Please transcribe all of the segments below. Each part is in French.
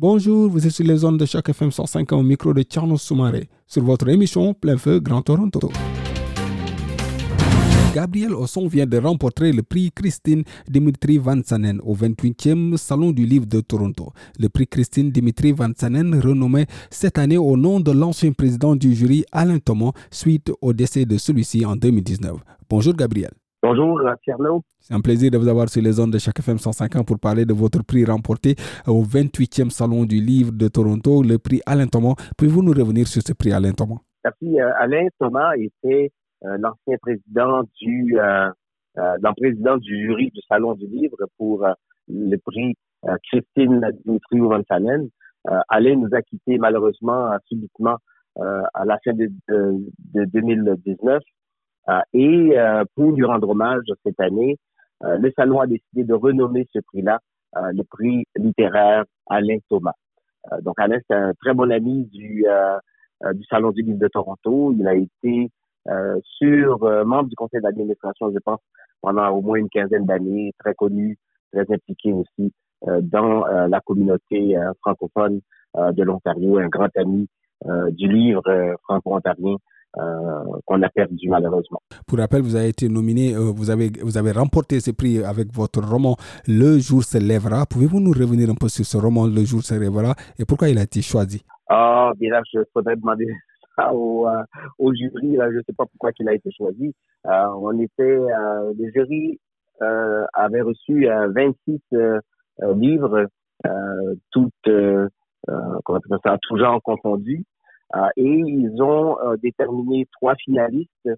Bonjour, vous êtes sur les zones de Choc FM 105 au micro de Tierno Soumaré sur votre émission Plein Feu Grand Toronto. Gabriel Osson vient de remporter le prix Christine Dimitri Vansanen au 28e Salon du Livre de Toronto. Le prix Christine Dimitri Vansanen, renommé cette année au nom de l'ancien président du jury Alain Thomas, suite au décès de celui-ci en 2019. Bonjour Gabriel. Bonjour Thierno. C'est un plaisir de vous avoir sur les zones de chaque FM 105 pour parler de votre prix remporté au 28e Salon du Livre de Toronto, le prix Alain Thomas. Pouvez-vous nous revenir sur ce prix Alain Thomas? Merci. Euh, Alain Thomas était euh, l'ancien président du euh, euh président du jury du Salon du Livre pour le prix Christine Dimitri Vansanen. Alain nous a quittés malheureusement subitement à la fin de, de 2019. Et pour lui rendre hommage cette année, le Salon a décidé de renommer ce prix-là le prix littéraire Alain Thomas. donc Alain, c'est un très bon ami du, du Salon du Livre de Toronto. Il a été euh, sur euh, membre du conseil d'administration, je pense, pendant au moins une quinzaine d'années, très connu, très impliqué aussi euh, dans la communauté francophone de l'Ontario, un grand ami du livre franco-ontarien qu'on a perdu malheureusement. Pour rappel, vous avez été nominé, vous avez vous avez remporté ce prix avec votre roman Le jour se lèvera. Pouvez-vous nous revenir un peu sur ce roman Le jour se lèvera et pourquoi il a été choisi? Ah, bien là, je faudrait demander au, euh, au jury. Là, je ne sais pas pourquoi il a été choisi. Euh, on était, euh, le jury euh, avait reçu 26 livres, toutes, comment ça, tout genre confondus. Et ils ont déterminé trois finalistes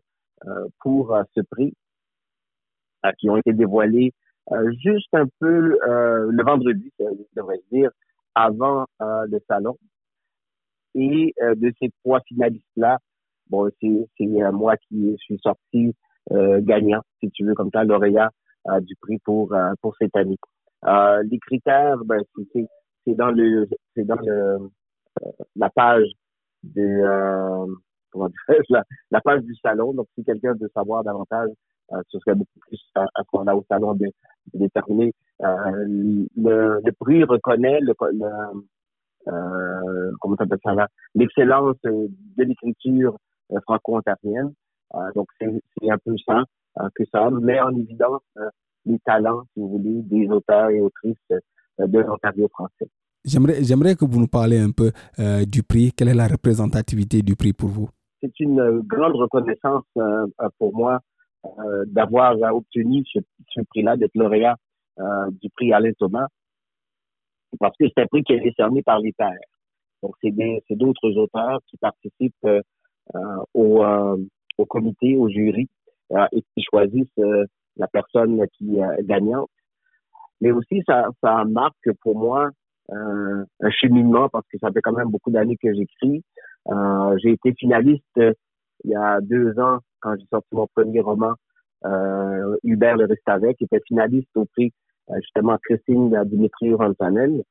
pour ce prix qui ont été dévoilés juste un peu le vendredi, je devrais dire, avant le salon. Et euh, de ces trois finalistes-là, bon, c'est euh, moi qui suis sorti euh, gagnant, si tu veux, comme ça, lauréat du prix pour pour cette année. les critères, ben, c'est dans le c'est dans le la page de comment dire, la, la page du salon. Donc, si quelqu'un veut savoir davantage, ce serait beaucoup plus à, ce qu'on a au salon de, de déterminer. le, le prix reconnaît le, le euh, comment ça ça là, l'excellence euh, de l'écriture euh, franco-ontarienne. Euh, donc c'est un peu ça que ça met en évidence les talents, si vous voulez, des auteurs et autrices de l'Ontario français. J'aimerais, que vous nous parliez un peu euh, du prix. Quelle est la représentativité du prix pour vous? C'est une grande reconnaissance euh, pour moi euh, d'avoir obtenu ce, prix-là, d'être lauréat du prix Alain Thomas parce que c'est un prix qui est décerné par les. Donc, c'est d'autres auteurs qui participent euh, au, euh, au comité, au jury, euh, et qui choisissent euh, la personne qui est gagnante. Mais aussi, ça, ça marque pour moi un cheminement, parce que ça fait quand même beaucoup d'années que j'écris. j'ai été finaliste il y a deux ans, quand j'ai sorti mon premier roman, Hubert le reste avec, qui était finaliste au prix euh, justement Christine Dimitri Rantanen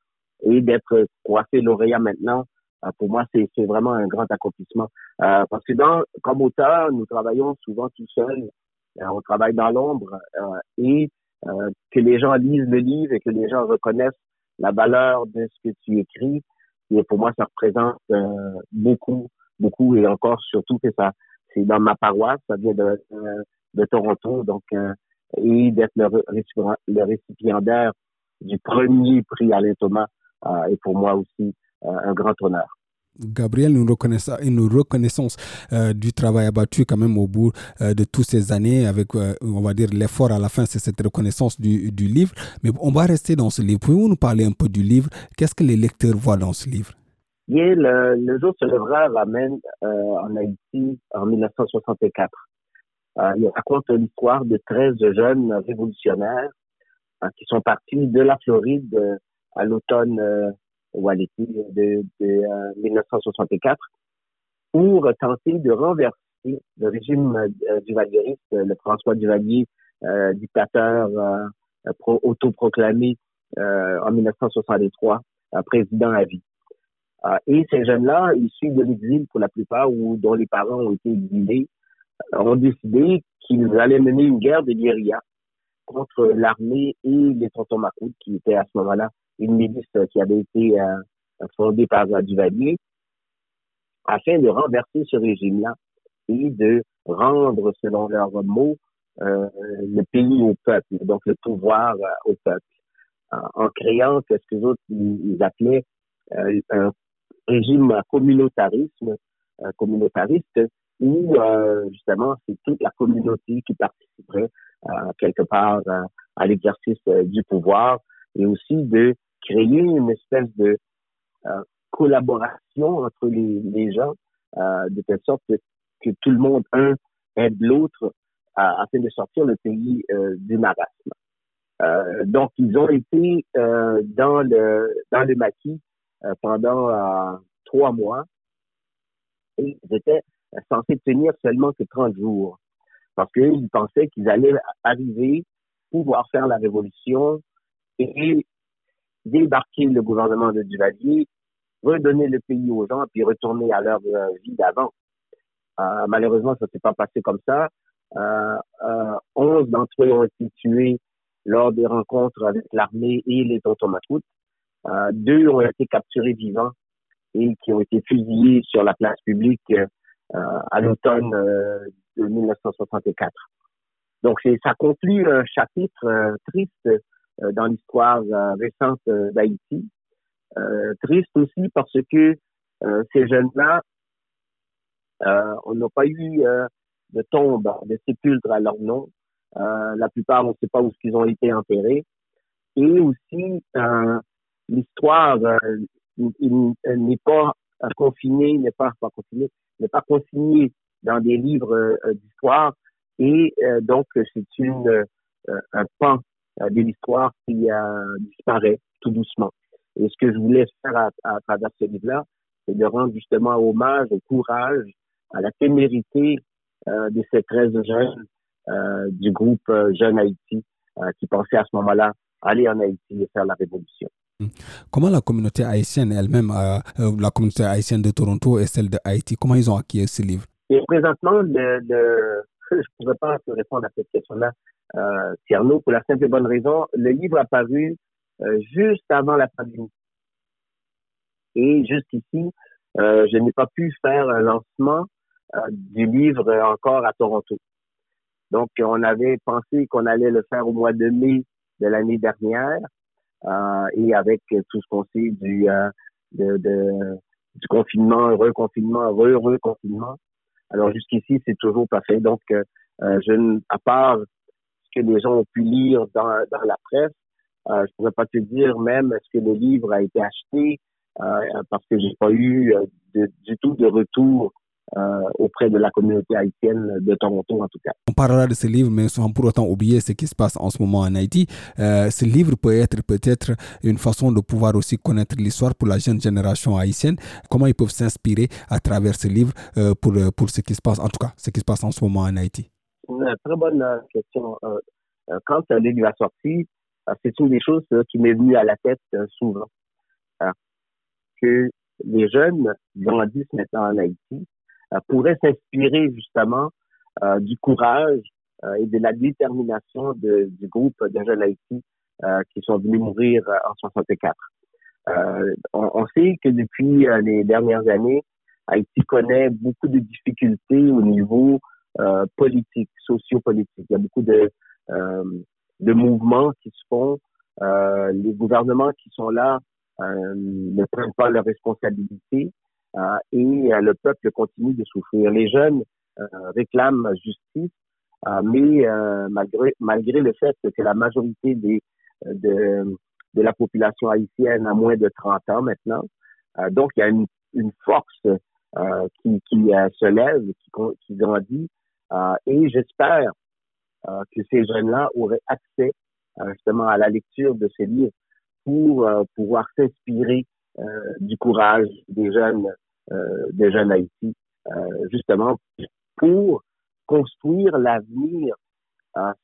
et d'être coiffé lauréat maintenant, euh, pour moi, c'est vraiment un grand accomplissement. Euh, parce que dans, comme auteur, nous travaillons souvent tout seuls. on travaille dans l'ombre et que les gens lisent le livre et que les gens reconnaissent la valeur de ce que tu écris. Et pour moi, ça représente beaucoup, beaucoup et encore surtout que ça, c'est dans ma paroisse, ça vient de, de Toronto. Donc, et d'être le, le, récipiendaire du premier prix Alain Thomas euh, est pour moi aussi euh, un grand honneur. Gabriel, une reconnaissance, euh, du travail abattu quand même au bout euh, de toutes ces années avec, euh, on va dire, l'effort à la fin, c'est cette reconnaissance du, livre. Mais on va rester dans ce livre. Pouvez-vous nous parler un peu du livre? Qu'est-ce que les lecteurs voient dans ce livre? Le, le jour se lèvera ramène en Haïti en 1964. Euh, il raconte l'histoire de 13 jeunes révolutionnaires qui sont partis de la Floride à l'automne Waleti de, de 1964 pour tenter de renverser le régime euh, duvalieriste, le François Duvalier, euh, dictateur euh, autoproclamé en 1963, président à vie. et ces jeunes-là, issus de l'exil pour la plupart ou dont les parents ont été exilés, ont décidé qu'ils allaient mener une guerre de guérilla contre l'armée et les tontons Macoutes, qui étaient à ce moment-là une milice qui avait été fondée par Duvalier, afin de renverser ce régime-là et de rendre, selon leurs mots, euh, le pays au peuple, donc le pouvoir euh, au peuple, en créant ce que les autres appelaient euh, un régime communautarisme, communautariste, où justement c'est toute la communauté qui participerait quelque part à l'exercice du pouvoir et aussi de créer une espèce de collaboration entre les, les gens de telle sorte que tout le monde, un, aide l'autre afin de sortir le pays euh, du marasme. Euh, donc, ils ont été euh, dans le dans le maquis pendant trois mois et ils étaient censés tenir seulement que 30 jours parce qu'ils pensaient qu'ils allaient arriver, pouvoir faire la révolution et débarquer le gouvernement de Duvalier, redonner le pays aux gens, puis retourner à leur vie d'avant. Euh, malheureusement, ça s'est pas passé comme ça. Euh, euh, 11 d'entre eux ont été tués lors des rencontres avec l'armée et les automacoutes. Euh, deux ont été capturés vivants et qui ont été fusillés sur la place publique euh, à l'automne de 1964. Donc, ça conclut un chapitre triste dans l'histoire récente d'Haïti. triste aussi parce que ces jeunes-là euh, on n'a pas eu euh, de tombe, de sépulcre à leur nom. Euh, la plupart, on ne sait pas où ils ont été enterrés. Et aussi, l'histoire n'est pas confinée, n'est pas confinée, n'est pas consignée dans des livres d'histoire. Et donc, c'est une un pan de l'histoire qui disparaît tout doucement. Et ce que je voulais faire à, à travers ce livre-là, c'est de rendre justement hommage au courage à la témérité euh, de ces 13 jeunes euh, du groupe euh, Jeune Haïti qui pensaient à ce moment-là aller en Haïti et faire la révolution. Hmm. Comment la communauté haïtienne elle-même, la communauté haïtienne de Toronto et celle de Haïti, comment ils ont acquis ce livre? Et présentement, le, je ne pourrais pas répondre à cette question-là, euh, pour la simple et bonne raison, le livre a paru juste avant la pandémie. Et juste ici, je n'ai pas pu faire un lancement euh, du livre encore à Toronto. Donc, on avait pensé qu'on allait le faire au mois de mai de l'année dernière, euh, et avec tout ce qu'on sait du, euh, de, de, du confinement, reconfinement, re-reconfinement. Alors, jusqu'ici, c'est toujours pas fait. Donc, euh, je, à part ce que les gens ont pu lire dans, la presse, euh, je pourrais pas te dire même est-ce que le livre a été acheté, euh, parce que j'ai pas eu du tout de retour euh, auprès de la communauté haïtienne de Toronto en tout cas. On parlera de ce livre, mais sans pour autant oublier ce qui se passe en ce moment en Haïti. Euh, ce livre peut être peut-être une façon de pouvoir aussi connaître l'histoire pour la jeune génération haïtienne. Comment ils peuvent s'inspirer à travers ce livre euh, pour, pour ce qui se passe, en tout cas, ce qui se passe en ce moment en Haïti? Une très bonne question. quand le livre a sorti, c'est une des choses qui m'est venue à la tête souvent. que les jeunes grandissent maintenant en Haïti, euh, pourrait s'inspirer justement euh, du courage euh, et de la détermination du groupe de jeunes Haïti qui sont venus mourir en 64. On, sait que depuis les dernières années, Haïti connaît beaucoup de difficultés au niveau euh, politique, sociopolitique. Il y a beaucoup de, euh, mouvements qui se font. Euh, les gouvernements qui sont là ne prennent pas leurs responsabilités. Euh, et euh, le peuple continue de souffrir. Les jeunes euh, réclament justice, mais malgré, malgré le fait que la majorité des, de, de la population haïtienne a moins de 30 ans maintenant, donc il y a une, une force qui, qui se lève, qui, qui grandit, et j'espère que ces jeunes-là auraient accès justement à la lecture de ces livres pour pouvoir s'inspirer du courage des jeunes, des jeunes Haïti, justement pour construire l'avenir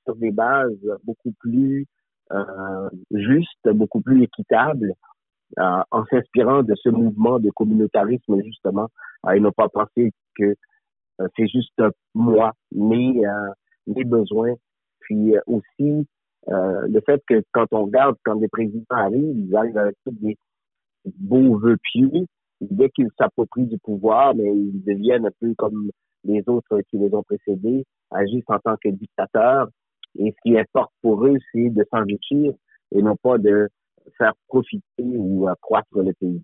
sur des bases beaucoup plus justes, beaucoup plus équitables, en s'inspirant de ce mouvement de communautarisme justement, et ne pas penser que c'est juste moi, mes, mes besoins, puis aussi euh, le fait que quand on regarde, quand des présidents arrivent, ils arrivent avec tous des beaux vœux pieux. Dès qu'ils s'approprient du pouvoir, mais ils deviennent un peu comme les autres qui les ont précédés, agissent en tant que dictateurs. Et ce qui importe pour eux, c'est de s'enrichir et non pas de faire profiter ou accroître le pays.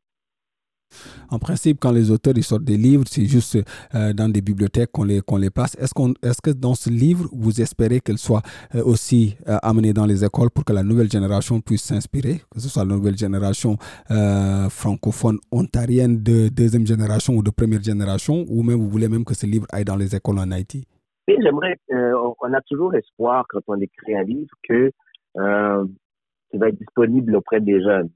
En principe, quand les auteurs sortent des livres, c'est juste euh, dans des bibliothèques qu'on les, qu'on les passe. Est-ce, qu'on, est-ce que dans ce livre, vous espérez qu'elle soit euh, aussi euh, amenée dans les écoles pour que la nouvelle génération puisse s'inspirer, que ce soit la nouvelle génération francophone ontarienne de deuxième génération ou de première génération, ou même vous voulez même que ce livre aille dans les écoles en Haïti? Oui, j'aimerais, on a toujours espoir quand on écrit un livre que ça va être disponible auprès des jeunes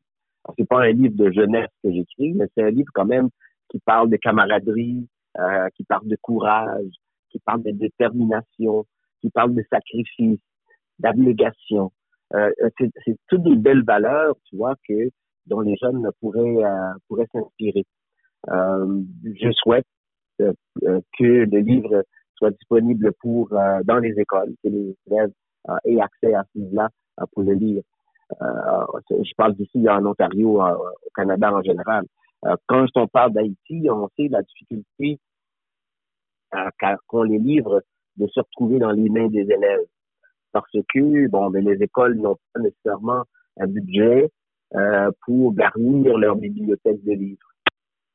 c'est pas un livre de jeunesse que j'écris, mais c'est un livre quand même qui parle de camaraderie, euh, qui parle de courage, qui parle de détermination, qui parle de sacrifice, d'abnégation. Euh, c'est toutes des belles valeurs, tu vois, que dont les jeunes pourraient euh, pourraient s'inspirer. Euh, je souhaite euh, que le livre soit disponible pour dans les écoles, que les élèves aient accès à ce livre-là pour le lire. Euh, je parle d'ici en Ontario, euh, au Canada en général. Euh, quand on parle d'Haïti, on sait la difficulté qu'ont les livres de se retrouver dans les mains des élèves. Parce que, bon, ben, les écoles n'ont pas nécessairement un budget euh, pour garnir leur bibliothèque de livres.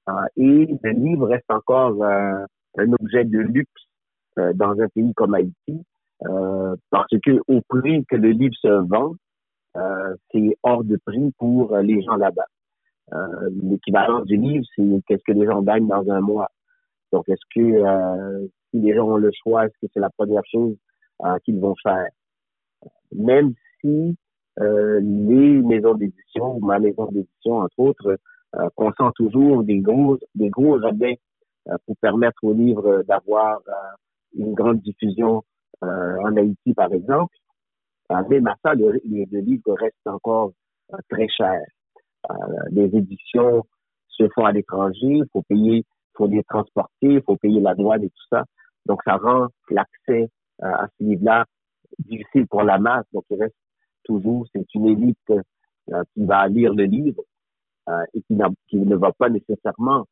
Euh, et le livre reste encore euh, un objet de luxe dans un pays comme Haïti, parce que au prix que le livre se vend, euh, c'est hors de prix pour euh, les gens là-bas. Euh, L'équivalent du livre, c'est qu'est-ce que les gens gagnent dans un mois. Donc, est-ce que euh, si les gens ont le choix, est-ce que c'est la première chose qu'ils vont faire? Même si les maisons d'édition, ma maison d'édition, entre autres, consent toujours des gros, des gros rabais pour permettre aux livres d'avoir une grande diffusion en Haïti, par exemple, même à ça, le, livre reste encore euh, très cher. Euh, les éditions se font à l'étranger, il faut payer, faut les transporter, il faut payer la douane et tout ça. Donc, ça rend l'accès euh, à ce livre-là difficile pour la masse. Donc, il reste toujours, c'est une élite qui va lire le livre et qui, ne va pas nécessairement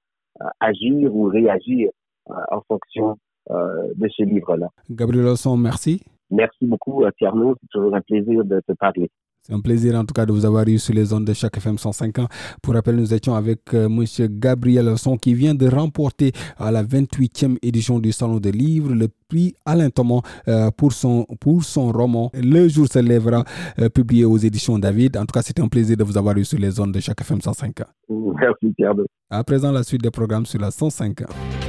agir ou réagir en fonction de ce livre-là. Gabriel Lawson, merci. Merci beaucoup, Tierno. C'est toujours un plaisir de te parler. C'est un plaisir en tout cas de vous avoir eu sur les ondes de chaque FM 105 ans. Pour rappel, nous étions avec euh, M. Gabriel Son qui vient de remporter à la 28e édition du Salon des livres le prix Alain Thomas euh, pour, son, pour son roman Le jour se lèvera, euh, publié aux éditions David. En tout cas, c'était un plaisir de vous avoir eu sur les ondes de chaque FM 105 ans. Merci, Tierno. À présent, la suite des programmes sur la 105 ans.